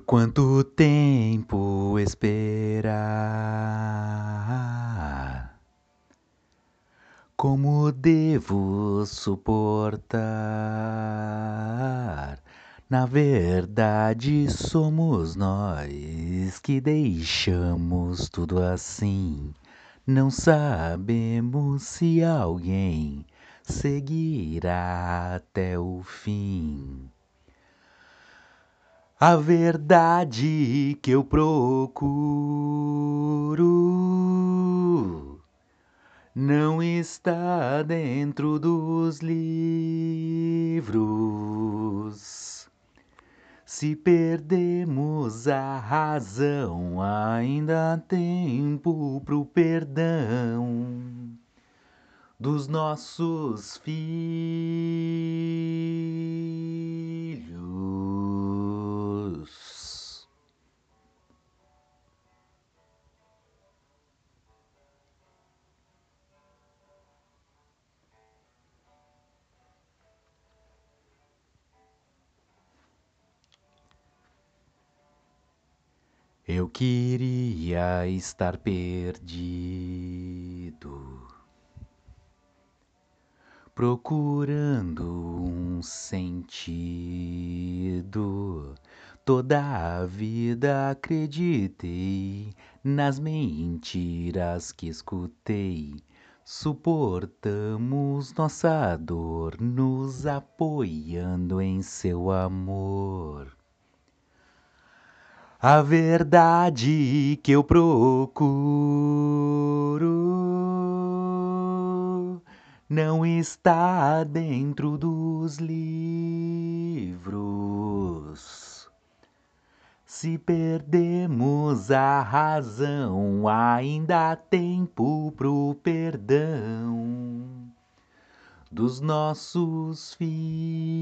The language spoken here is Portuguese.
quanto tempo esperar? Como devo suportar? Na verdade, somos nós que deixamos tudo assim. Não sabemos se alguém seguirá até o fim. A verdade que eu procuro não está dentro dos livros. Se perdemos a razão, ainda há tempo pro perdão dos nossos filhos. Eu queria estar perdido procurando um sentido. Toda a vida acreditei nas mentiras que escutei. Suportamos nossa dor, nos apoiando em seu amor. A verdade que eu procuro não está dentro dos livros. Se perdemos a razão, ainda há tempo pro perdão dos nossos filhos.